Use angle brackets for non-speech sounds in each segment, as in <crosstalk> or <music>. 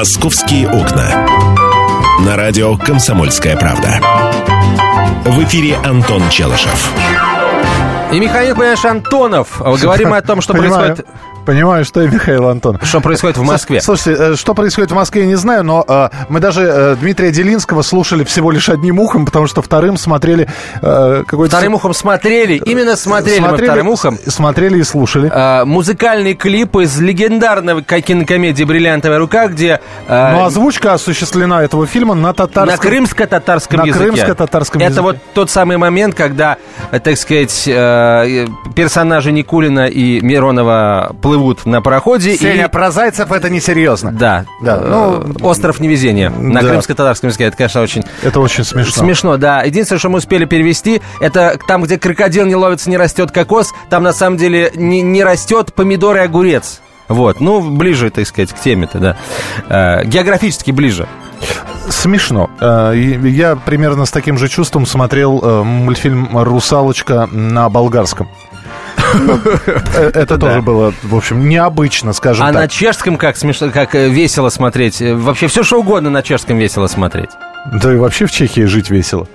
«Московские окна». На радио «Комсомольская правда». В эфире Антон Челышев. И Михаил, понимаешь, Антонов. Говорим о том, что Понимаю. происходит... Понимаю, что и Михаил Антон. Что происходит в Москве? Слушайте, э, что происходит в Москве, я не знаю, но э, мы даже э, Дмитрия Делинского слушали всего лишь одним ухом, потому что вторым смотрели э, какой-то... Вторым ухом смотрели, именно смотрели, мы вторым ухом. Смотрели и слушали. э, музыкальный клип из легендарного ка- кинокомедии «Бриллиантовая рука», где э, Но озвучка осуществлена этого фильма на татарском... на крымско-татарском на языке. крымско-татарском Это языке. вот тот самый момент, когда, так сказать, э, персонажи Никулина и Миронова плывут на пароходе. Сеня, и... про зайцев это несерьезно. Да, Да, Э, ну, остров невезения на да. крымско-татарском языке. Это, конечно, очень Это очень смешно. Смешно, да. Единственное, что мы успели перевести, это там, где крокодил не ловится, не растет кокос, там на самом деле не, не растет помидор и огурец. Вот, ну, ближе, так сказать, к теме-то, да. Э, географически ближе. Смешно. Э, Я примерно с таким же чувством смотрел э, мультфильм «Русалочка» на болгарском. Э, Это тоже было, в общем, необычно, скажем А на так. чешском как смешно, как э, весело смотреть. Э, Вообще все что угодно на чешском весело смотреть. Да и вообще в Чехии жить весело.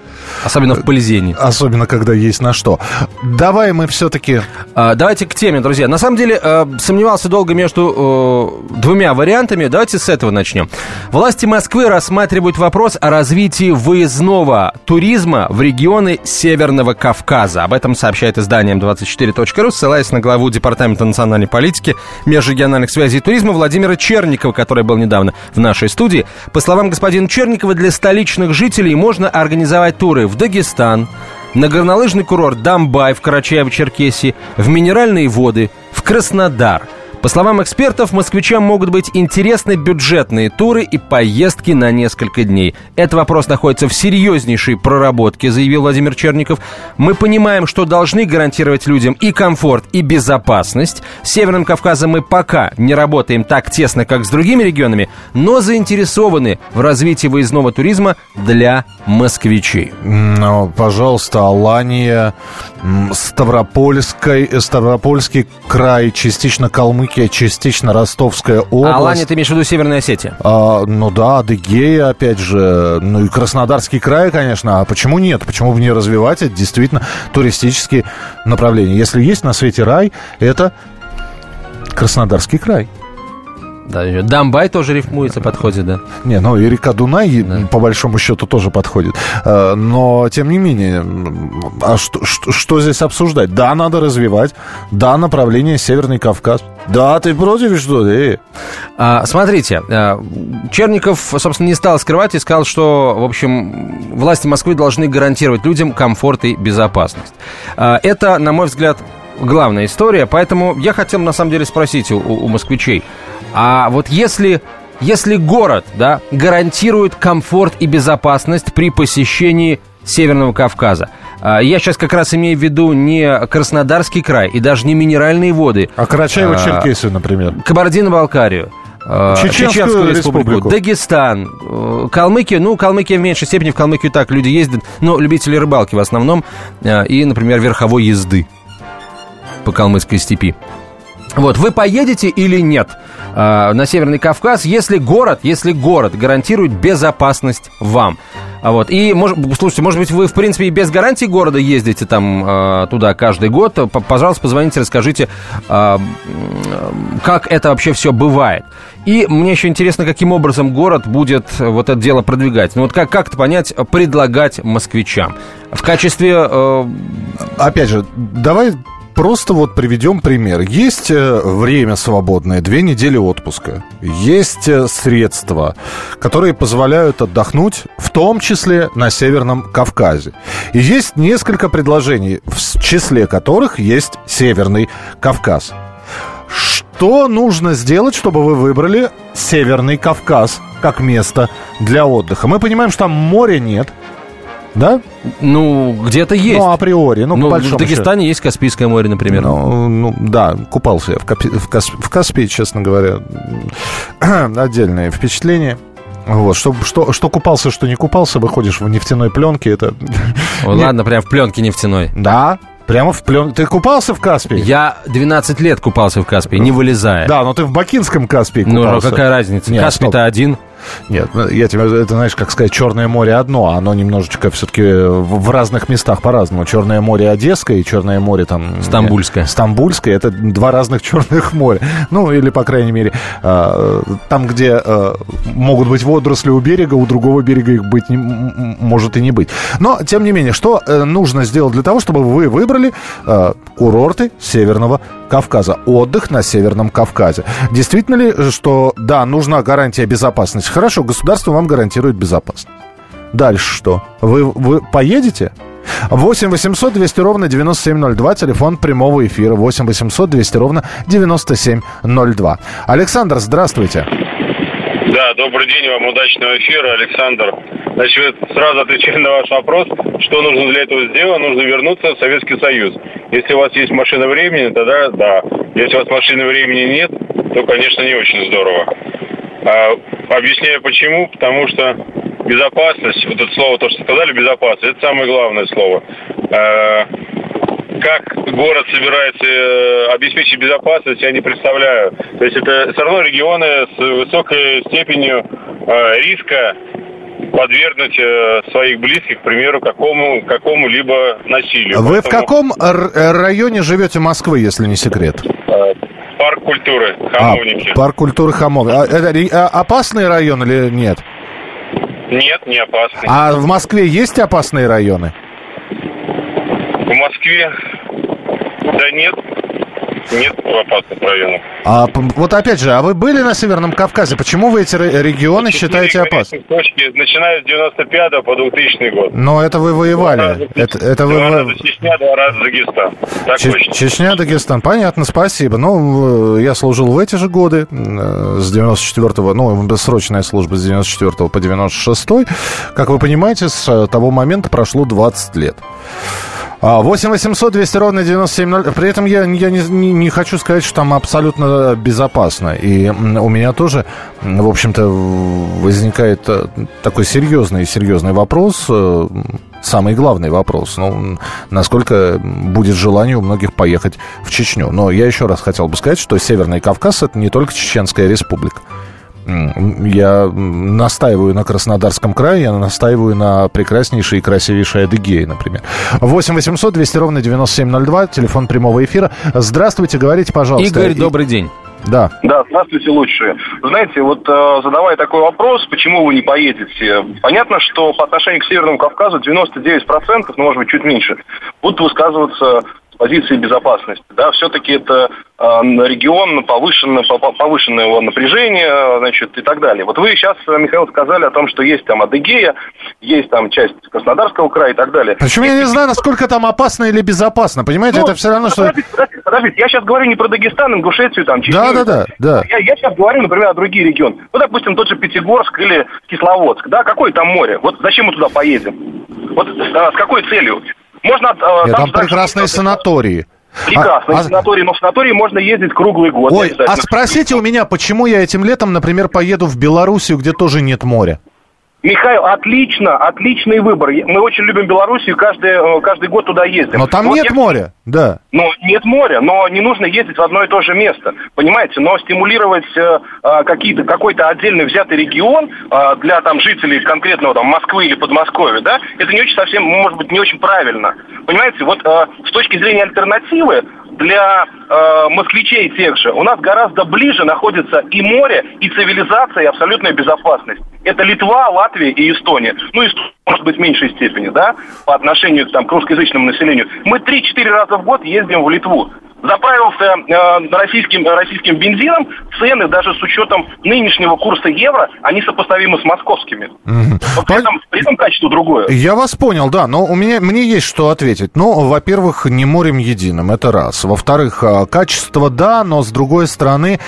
Особенно в Полезении. Особенно, когда есть на что. Давай мы все-таки... А, Давайте к теме, друзья. На самом деле, э, сомневался долго между э, двумя вариантами. Давайте с этого начнем. Власти Москвы рассматривают вопрос о развитии выездного туризма в регионы Северного Кавказа. Об этом сообщает издание 24.ру, ссылаясь на главу Департамента национальной политики, межрегиональных связей и туризма Владимира Черникова, который был недавно в нашей студии. По словам господина Черникова, для столичных жителей можно организовать туры в Дагестан, на горнолыжный курорт Дамбай в Карачаево-Черкесии, в минеральные воды, в Краснодар. По словам экспертов, москвичам могут быть интересны бюджетные туры и поездки на несколько дней. Этот вопрос находится в серьезнейшей проработке, заявил Владимир Черников. Мы понимаем, что должны гарантировать людям и комфорт, и безопасность. С Северным Кавказом мы пока не работаем так тесно, как с другими регионами, но заинтересованы в развитии выездного туризма для москвичей. Ну, пожалуйста, Алания, э, Ставропольский край, частично Калмыкия, частично Ростовская область. А Алания, ты имеешь в виду Северная Осетия? А, ну да, Адыгея, опять же, ну и Краснодарский край, конечно. А почему нет? Почему бы не развивать это действительно туристические направления? Если есть на свете рай, это Краснодарский край. Да, ещё Дамбай тоже рифмуется, подходит, да. Не, ну и река Дунай, Да. по большому счету, тоже подходит. Э, Но, тем не менее, а что, что, что здесь обсуждать? Да, надо развивать. Да, направление Северный Кавказ. Да, ты против, что ли? А, смотрите, а, Черников, собственно, не стал скрывать и сказал, что, в общем, власти Москвы должны гарантировать людям комфорт и безопасность. Это, на мой взгляд, главная история, поэтому я хотел, на самом деле, спросить у, у москвичей, а вот если... Если город да, гарантирует комфорт и безопасность при посещении Северного Кавказа, а, я сейчас как раз имею в виду не Краснодарский край и даже не минеральные воды, А Карачаево-Черкесию, например. Кабардино-Балкарию. э, Чеченскую республику. Дагестан, э, Калмыкия, ну, Калмыкия в меньшей степени, в Калмыкию так люди ездят, но любители рыбалки в основном, э, и, например, верховой езды по калмыцкой степи. Вот, вы поедете или нет э, на Северный Кавказ, если город, если город гарантирует безопасность вам? А вот, и, может, слушайте, может быть, вы, в принципе, и без гарантии города ездите там э, туда каждый год. Пожалуйста, позвоните, расскажите, э, как это вообще все бывает. И мне еще интересно, каким образом город будет вот это дело продвигать. Ну вот как, как это понять, предлагать москвичам? В качестве э, Опять же, давай просто вот приведем пример. Есть э, время свободное, две недели отпуска. Есть э, средства, которые позволяют отдохнуть, в том числе на Северном Кавказе. И есть несколько предложений, в числе которых есть Северный Кавказ. Что нужно сделать, чтобы вы выбрали Северный Кавказ как место для отдыха? Мы понимаем, что там моря нет, да? ну, где-то есть. Ну, априори, ну, Ну, по в большому счету. Дагестане есть Каспийское море, например. Ну, ну, да, купался я в, Капи- в, Кас- в Каспии, честно говоря. <clears throat> Отдельное впечатление. Вот, что, что, что купался, что не купался, выходишь в нефтяной пленке, это... Ой, <laughs> Ладно, прям в пленке нефтяной. Да, Прямо в плен... Ты купался в Каспии? Я 12 лет купался в Каспии, не вылезая. Да, но ты в Бакинском Каспии Ну, купался. а какая разница? Каспий-то один. Нет, ну, я тебе, это знаешь, как сказать, Черное море одно, а оно немножечко все-таки в, разных местах по-разному. Черное море Одесское и Черное море там... Стамбульское. э, Стамбульское, это два разных Черных моря. Ну, или, по крайней мере, э, там, где э, могут быть водоросли у берега, у другого берега их быть не, может и не быть. Но, тем не менее, что нужно сделать для того, чтобы вы выбрали курорты Северного Кавказа, отдых на Северном Кавказе. Действительно ли, что, да, нужна гарантия безопасности? Хорошо, государство вам гарантирует безопасность. Дальше что? Вы, вы поедете? 8 800 200 ровно 9702, телефон прямого эфира 8 800 200 ровно 9702. Александр, здравствуйте. Да, добрый день вам, удачного эфира, Александр. Значит, сразу отвечаю на ваш вопрос, что нужно для этого сделать, нужно вернуться в Советский Союз. Если у вас есть машина времени, тогда да. Если у вас машины времени нет, то, конечно, не очень здорово. А, объясняю почему, потому что безопасность, вот это слово, то, что сказали, безопасность, это самое главное слово. А, как город собирается э, обеспечить безопасность, я не представляю. То есть это все равно регионы с высокой степенью э, риска подвергнуть э, своих близких, к примеру, какому, какому-либо насилию. Вы в Поэтому, каком р- э, районе живете Москвы, если не секрет? Культуры, А, хамовники. парк культуры Хамов. А, это а, опасный район или нет? Нет, не опасный. А в Москве есть опасные районы? В Москве, да нет, нет опасных районов. А, вот опять же, а вы были на Северном Кавказе? Почему вы эти ре- регионы считаете опасными? Точки, начиная с 95 по 2000 год. Но это вы Два воевали. раза Это, это вы... Два вы- раза Чечня, два раза Дагестан. Так точно. Чечня, Дагестан. Понятно, спасибо. Ну, я служил в эти же годы, э, с 94-го, ну, срочная служба с 94 по 96 Как вы понимаете, с э, того момента прошло 20 лет. А, 8 800 200 ровно 9702. При этом я, я не, не- хочу сказать, что там абсолютно безопасно. И у меня тоже, в общем-то, возникает э, такой серьезный, серьезный вопрос. э, Самый главный вопрос. Ну, насколько будет желание у многих поехать в Чечню. Но я еще раз хотел бы сказать, что Северный Кавказ это не только Чеченская республика. Я настаиваю на Краснодарском крае, я настаиваю на прекраснейшей и красивейшей Адыгее, например. 8 800 200 ровно 9702, телефон прямого эфира. Здравствуйте, говорите, пожалуйста. Игорь, И- добрый день. Да. Да, здравствуйте, лучшие. Знаете, вот э, задавая такой вопрос, почему вы не поедете, понятно, что по отношению к Северному Кавказу 99%, ну, может быть, чуть меньше, будут высказываться позиции безопасности. Да, все-таки это э, регион повышенного, повышенного напряжения, значит, и так далее. Вот вы сейчас, Михаил, сказали о том, что есть там Адыгея, есть там часть Краснодарского края и так далее. Причем я не знаю, насколько там опасно или безопасно. Понимаете, Ну, это все равно, что... Подождите, подождите, подождите, я сейчас говорю не про Дагестан, Ингушетию, там, Чечню. Да, да, да, да. Я, я сейчас говорю, например, о другие регионы. Ну, допустим, тот же Пятигорск или Кисловодск, да, какое там море? Вот зачем мы туда поедем? Вот а, с какой целью? Можно... а, Нет, там ждать, прекрасные что- санатории. Прекрасно, А- а- санатории, но в санатории можно ездить круглый год. Ой, а спросите у меня, почему я этим летом, например, поеду в Белоруссию, где тоже нет моря? Михаил, отлично, отличный выбор. Мы очень любим Белоруссию, каждый, э, каждый год туда ездим. Но там Вот нет я- моря, да. Ну, нет моря, но не нужно ездить в одно и то же место, понимаете? Но стимулировать э, э, какие-то, какой-то отдельный взятый регион э, для там жителей конкретного там Москвы или Подмосковья, да, это не очень совсем, может быть, не очень правильно. Понимаете, вот э, с точки зрения альтернативы для э, москвичей тех же у нас гораздо ближе находится и море, и цивилизация, и абсолютная безопасность. Это Литва, Латвия и Эстония. Ну, и может быть, в меньшей степени, да, по отношению там, к русскоязычному населению. Мы 3-4 раза в год ездим в Литву. Заправился э, российским, российским бензином, цены даже с учетом нынешнего курса евро, они сопоставимы с московскими. Но при, этом, при этом качество другое. Я вас понял, да, но у меня, мне есть что ответить. Ну, во-первых, не морем единым, это раз. Во-вторых, а, качество да, но с другой стороны,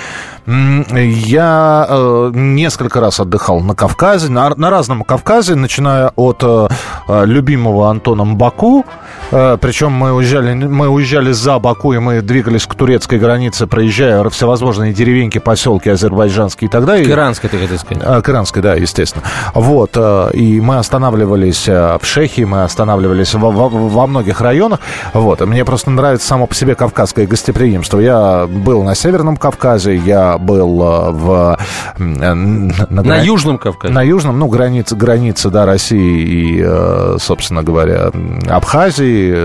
Я э, несколько раз отдыхал на Кавказе, на, на разном Кавказе, начиная от э, э любимого Антоном Баку, э, причем мы уезжали, мы уезжали за Баку, и мы двигались к турецкой границе, проезжая всевозможные деревеньки, поселки азербайджанские и так далее. К иранской, ты хотел сказать. Э, к иранской, да, естественно. Вот, э, и мы останавливались э, в Шехии, мы останавливались во, во, во многих районах. Вот, мне просто нравится само по себе кавказское гостеприимство. Я был на Северном Кавказе, я был э, в... Э, на, на Южном Кавказе? На Южном, ну, граница, граница да, России и, э, собственно говоря, Абхазии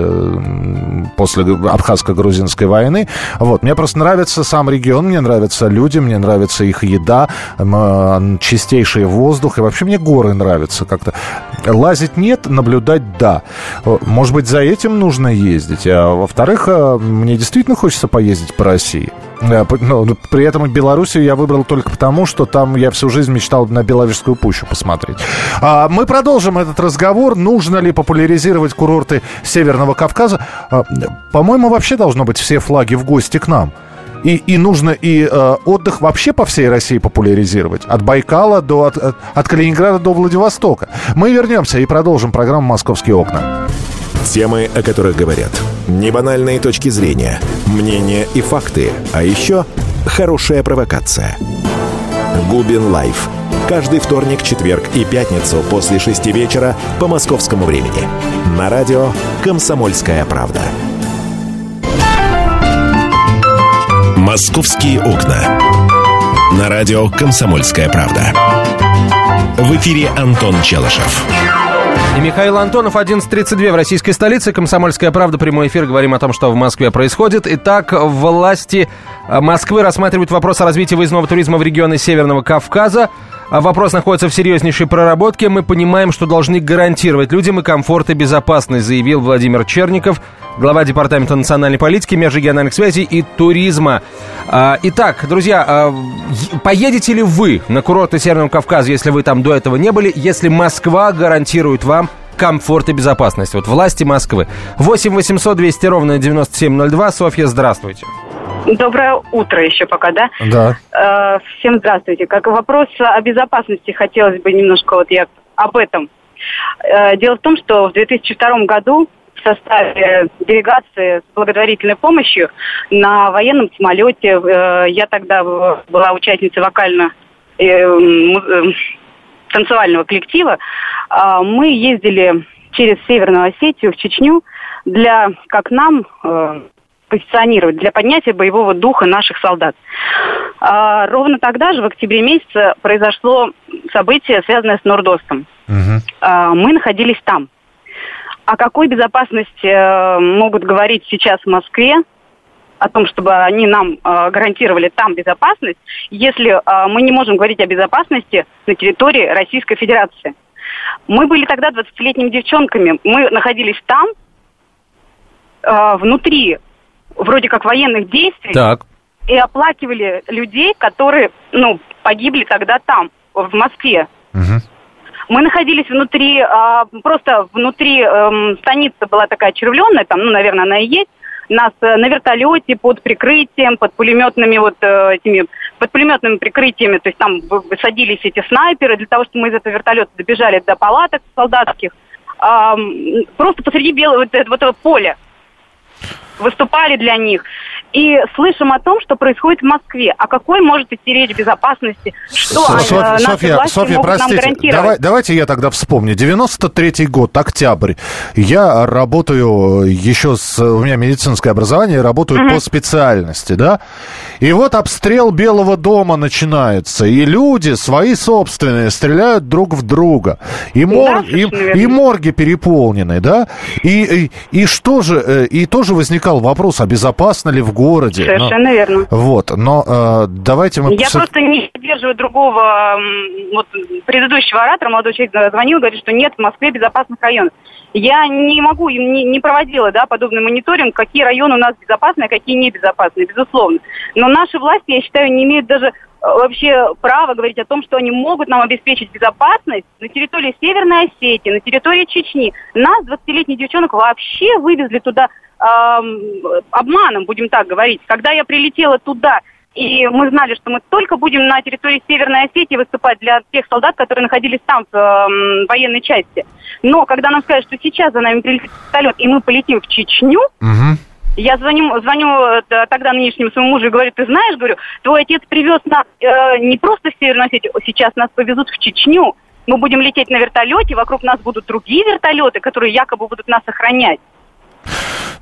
после Абхазско-грузинской войны. Вот, мне просто нравится сам регион, мне нравятся люди, мне нравится их еда, чистейший воздух, и вообще мне горы нравятся как-то. Лазить нет, наблюдать да. Может быть, за этим нужно ездить. А во-вторых, мне действительно хочется поездить по России. Но ну, при этом Белоруссию я выбрал только потому, что там я всю жизнь мечтал на Беловежскую пущу посмотреть. А, мы продолжим этот разговор. Нужно ли популяризировать курорты Северного Кавказа? А, по-моему, вообще должно быть все флаги в гости к нам. И, и нужно и э, отдых вообще по всей России популяризировать. От Байкала до от, от Калининграда до Владивостока. Мы вернемся и продолжим программу «Московские окна». Темы, о которых говорят. Небанальные точки зрения, мнения и факты. А еще хорошая провокация. Губин Live. Каждый вторник, четверг и пятницу после шести вечера по московскому времени. На радио «Комсомольская правда». «Московские окна». На радио «Комсомольская правда». В эфире Антон Челышев. И Михаил Антонов, 11.32 в российской столице. Комсомольская правда, прямой эфир. Говорим о том, что в Москве происходит. Итак, власти э, Москвы рассматривают вопрос о развитии выездного туризма в регионы Северного Кавказа. А вопрос находится в серьезнейшей проработке. Мы понимаем, что должны гарантировать людям и комфорт, и безопасность, заявил Владимир Черников, глава Департамента национальной политики, межрегиональных связей и туризма. А, итак, друзья, а, поедете ли вы на курорты Северного Кавказа, если вы там до этого не были, если Москва гарантирует вам комфорт и безопасность? Вот власти Москвы. 8 800 200 ровно 9702. Софья, здравствуйте. Доброе утро еще пока, да? Да. Э, всем здравствуйте. Как вопрос о безопасности хотелось бы немножко вот я об этом. Э, дело в том, что в 2002 году в составе делегации с благотворительной помощью на военном самолете, э, я тогда была участницей вокально э, э, танцевального коллектива, э, мы ездили через Северную Осетию в Чечню для, как нам, э, позиционировать для поднятия боевого духа наших солдат. А, ровно тогда же, в октябре месяце, произошло событие, связанное с Нордостом. Угу. А, мы находились там. О какой безопасности а, могут говорить сейчас в Москве, о том, чтобы они нам э, гарантировали там безопасность, если э, мы не можем говорить о безопасности на территории Российской Федерации. Мы были тогда 20-летними девчонками. Мы находились там, э, внутри вроде как военных действий. Так. И оплакивали людей, которые, ну, погибли тогда там, в Москве. Угу. Мы находились внутри, а, просто внутри эм, станица была такая червленная, там, ну, наверное, она и есть. Нас э, на вертолете под прикрытием, под пулеметными вот э, этими, под пулеметными прикрытиями, то есть там высадились эти снайперы для того, чтобы мы из этого вертолета добежали до палаток солдатских. Просто посреди белого вот этого поля выступали для них. И слышим о том, что происходит в Москве. О какой может идти речь безопасности? Что Софья, Софья, Софья простите, давай, давайте я тогда вспомню. 93-й год, октябрь. Я работаю еще с... У меня медицинское образование, работаю угу. по специальности, да? И вот обстрел Белого дома начинается, и люди свои собственные стреляют друг в друга. И, мор... да, и, и морги переполнены, да? И, и, и что же... Э, и тоже возникал вопрос, а безопасно ли в городе? Городе. Совершенно но, верно. Вот, но э, давайте мы... Я просто не поддерживаю другого, вот, предыдущего оратора, молодой человек звонил, говорит, что нет в Москве безопасных районов. Я не могу, не, не проводила да, подобный мониторинг, какие районы у нас безопасные, а какие небезопасные, безусловно. Но наши власти, я считаю, не имеют даже э, вообще право говорить о том, что они могут нам обеспечить безопасность на территории Северной Осетии, на территории Чечни. Нас, 20-летних девчонок, вообще вывезли туда обманом, будем так говорить. Когда я прилетела туда И мы знали, что мы только будем на территории Северной Осетии выступать для тех солдат, которые находились там в э, военной части. Но когда нам сказали, что сейчас за нами прилетит вертолет, и мы полетим в Чечню, Мгм. я звоню, звоню тогда нынешнему своему мужу и говорю, ты знаешь, говорю, твой отец привез нас э, не просто в Северную Осетию, сейчас нас повезут в Чечню. Мы будем лететь на вертолете, вокруг нас будут другие вертолеты, которые якобы будут нас охранять.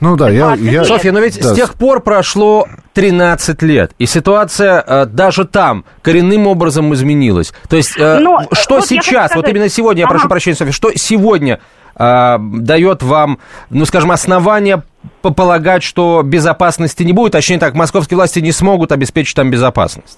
Ну да, я... Я... Софья, но ведь Да. с тех пор прошло 13 лет, и ситуация э, даже там коренным образом изменилась. То есть, э, Но, э, что вот я сейчас, вот именно сегодня, я Ага. прошу прощения, Софья, что сегодня э, дает вам, ну, скажем, основания по- полагать, что безопасности не будет, точнее так, московские власти не смогут обеспечить там безопасность?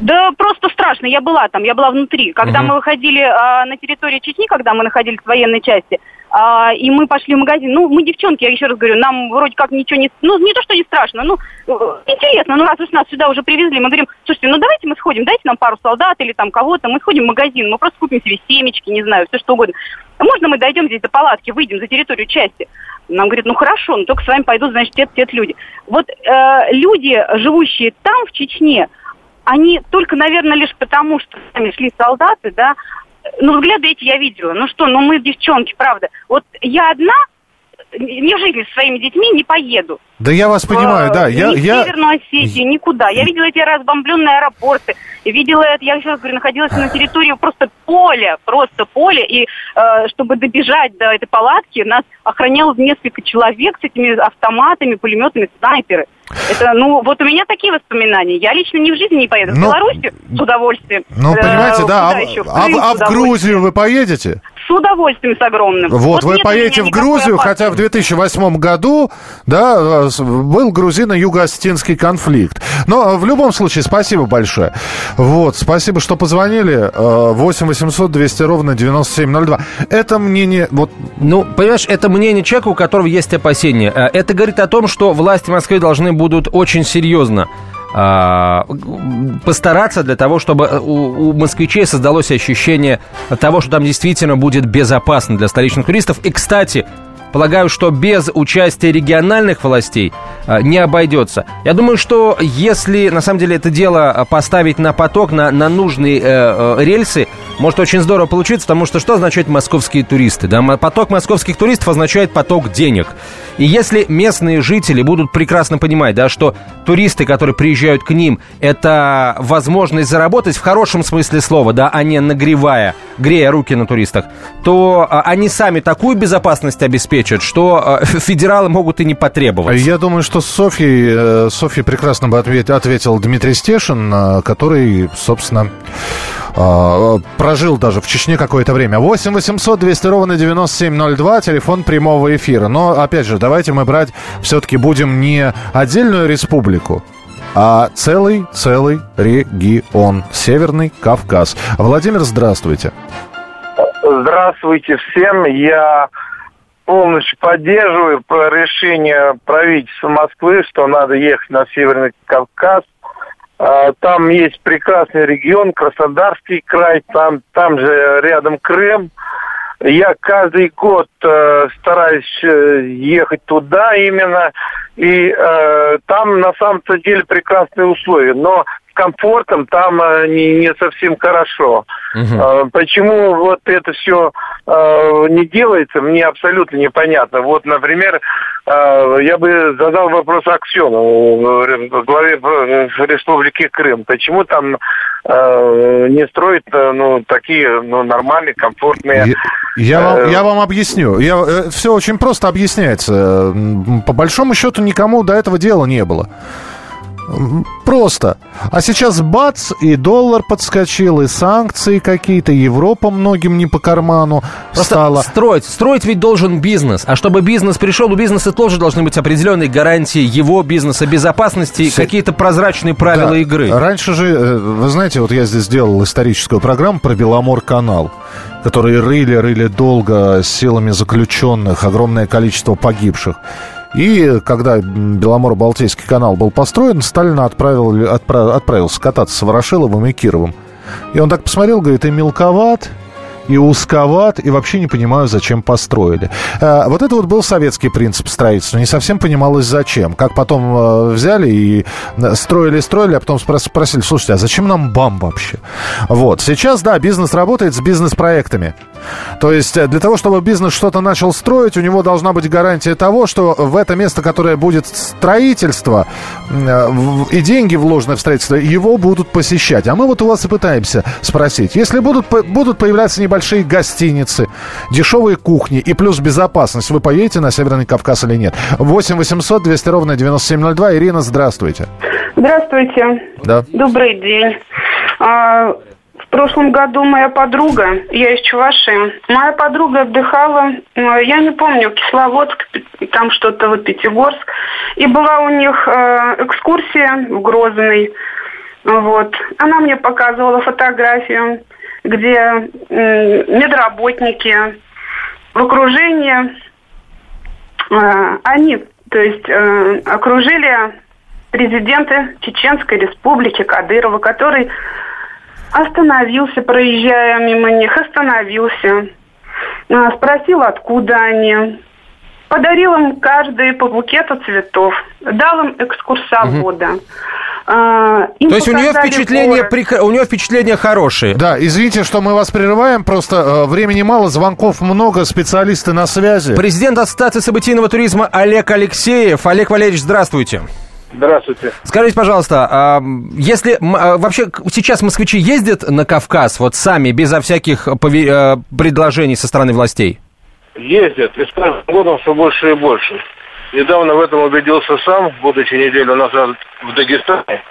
Да просто страшно. Я была там, я была внутри. Когда Мгм. мы выходили а, на территорию Чечни, когда мы находились в военной части, а, и мы пошли в магазин. Ну, мы девчонки, я еще раз говорю, нам вроде как ничего не... Ну, не то, что не страшно, ну, э, интересно. Ну, раз уж нас сюда уже привезли, мы говорим, слушайте, ну, давайте мы сходим, дайте нам пару солдат или там кого-то, мы сходим в магазин, мы просто купим себе семечки, не знаю, все что угодно. Можно мы дойдем здесь до палатки, выйдем за территорию части? Нам говорят, ну, хорошо, но только с вами пойдут, значит, те, те люди. Вот э, люди, живущие там, в Чечне, они только, наверное, лишь потому, что с нами шли солдаты, да, ну, взгляды эти я видела. Ну что, ну мы девчонки, правда. Вот я одна, в жизни со своими детьми не поеду. Да я вас понимаю, Э, да. Я, ни в я... Северную Осетию, никуда. Я видела эти разбомбленные аэропорты. Видела это, я еще раз говорю, находилась на территории просто поля, просто поле. И э, чтобы добежать до этой палатки, нас охраняло несколько человек с этими автоматами, пулеметами, снайперы. Это, ну, вот у меня такие воспоминания. Я лично ни в жизни не поеду. В Ну, Белоруссию с удовольствием. Ну, Э, понимаете, да. куда А, еще? В а в- Крым а в удовольствием. Грузию вы поедете? С удовольствием, с огромным. Вот, вы нет у поедете в Грузию, опасности. хотя в 2008 году, да, был грузино-юго-осетинский конфликт. Но э, в любом случае, спасибо большое. Вот, спасибо, что позвонили. Э, 8 800 200 ровно 9702. Это мнение, вот, Ну, понимаешь, это мнение человека, у которого есть опасения. Э, Это говорит о том, что власти Москвы должны будут очень серьезно постараться для того, чтобы у, у москвичей создалось ощущение того, что там действительно будет безопасно для столичных туристов. И, кстати, полагаю, что без участия региональных властей а, не обойдется. Я думаю, что если на самом деле это дело а, поставить на поток, на, на нужные э, э, рельсы, может очень здорово получиться, потому что что означает московские туристы? Да? Поток московских туристов означает поток денег. И если местные жители будут прекрасно понимать, да, что туристы, которые приезжают к ним, это возможность заработать в хорошем смысле слова, да, а не нагревая, грея руки на туристах, то а, они сами такую безопасность обеспечат, что а, <laughs> федералы могут и не потребовать. я думаю, что с Софьей, э, Софье прекрасно бы ответ- ответил Дмитрий Стешин, э, который, собственно, э, прожил даже в Чечне какое-то время. 8 800 200 ровно 9702, телефон прямого эфира. Но, опять же, давайте мы брать все-таки будем не отдельную республику, а целый-целый регион. Северный Кавказ. Владимир, здравствуйте. Здравствуйте всем. Я полностью поддерживаю по- решение правительства Москвы, что надо ехать на Северный Кавказ. А, Там есть прекрасный регион, Краснодарский край, там, там же рядом Крым. Я каждый год э, стараюсь э, ехать туда именно, и э, там на самом-то деле прекрасные условия, но комфортом там э, не, не совсем хорошо. Э, Почему вот это все не делается, мне абсолютно непонятно. Вот, например, э, я бы задал вопрос Аксенову, э, главе э, Республики Крым. Почему там э, не строят э, ну, такие ну, нормальные, комфортные... Я, я вам, э, я вам объясню. Я, все очень просто объясняется. По большому счету никому до этого дела не было. Просто. А сейчас бац, и доллар подскочил, и санкции какие-то, Европа многим не по карману Просто стала. строить. Строить ведь должен бизнес. А чтобы бизнес пришел, у бизнеса тоже должны быть определенные гарантии его бизнеса, безопасности, Се- какие-то прозрачные правила Да. игры. Раньше же, э, вы знаете, вот я здесь сделал историческую программу про Беломор-канал, который рыли-рыли долго силами заключенных, огромное количество погибших. И когда Беломор-Балтийский канал был построен, Сталин отправил, отправ- отправился кататься с Ворошиловым и Кировым. И он так посмотрел, говорит, и мелковат, и узковат, и вообще не понимаю, зачем построили. Э, вот это вот был советский принцип строительства. Не совсем понималось, зачем. Как потом э, взяли и строили, строили, а потом спросили, слушайте, а зачем нам БАМ вообще? Вот. Сейчас, да, бизнес работает с бизнес-проектами. То есть э, для того, чтобы бизнес что-то начал строить, у него должна быть гарантия того, что в это место, которое будет строительство и деньги вложены в строительство, его будут посещать. А мы вот у вас и пытаемся спросить, если будут, будут появляться небольшие гостиницы, дешевые кухни и плюс безопасность, вы поедете на Северный Кавказ или нет? 8 800 200 ровно 9702. Ирина, здравствуйте. Здравствуйте. Да. Добрый день. В прошлом году моя подруга, я из Чуваши, моя подруга отдыхала, э, я не помню, Кисловодск, там что-то вот Пятигорск, и была у них э, экскурсия в Грозный. Вот. Она мне показывала фотографию, где медработники в окружении, э, они, то есть, окружили президента Чеченской республики Кадырова, который Остановился, проезжая мимо них, остановился. А, спросил, откуда они. Подарил им каждый по букету цветов. Дал им экскурсовода. Угу. А, То есть у нее впечатление, город. у нее впечатления хорошие. Да, извините, что мы вас прерываем, просто э, времени мало, звонков много, специалисты на связи. Президент Ассоциации событийного туризма Олег Алексеев. Олег Валерьевич, здравствуйте. Здравствуйте. Скажите, пожалуйста, а если а, вообще сейчас москвичи ездят на Кавказ вот сами, безо всяких э, предложений со стороны властей? Ездят, и с каждым годом все больше и больше. Недавно в этом убедился сам, будучи неделю назад в Дагестане,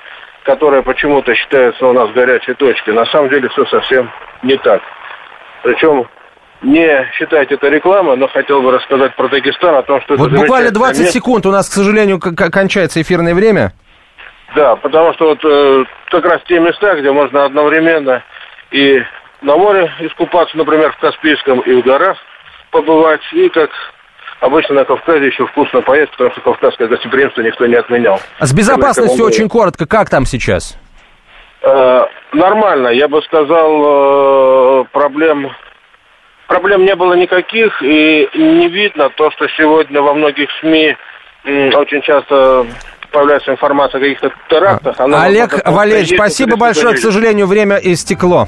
которая почему-то считается у нас горячей точкой. На самом деле все совсем не так. Причем не считайте это рекламой, но хотел бы рассказать про Дагестан, о том, что вот это буквально 20 место. секунд, у нас, к сожалению, кончается эфирное время. Да, потому что вот э, как раз те места, где можно одновременно и на море искупаться, например, в Каспийском, и в горах побывать, и как обычно на Кавказе еще вкусно поесть, потому что кавказское гостеприимство никто не отменял. А с безопасностью очень коротко, как там сейчас? Э, нормально, я бы сказал, э, проблем проблем не было никаких, и не видно то, что сегодня во многих СМИ очень часто появляется информация о каких-то терактах. Олег Валерьевич, спасибо большое. К сожалению, время истекло.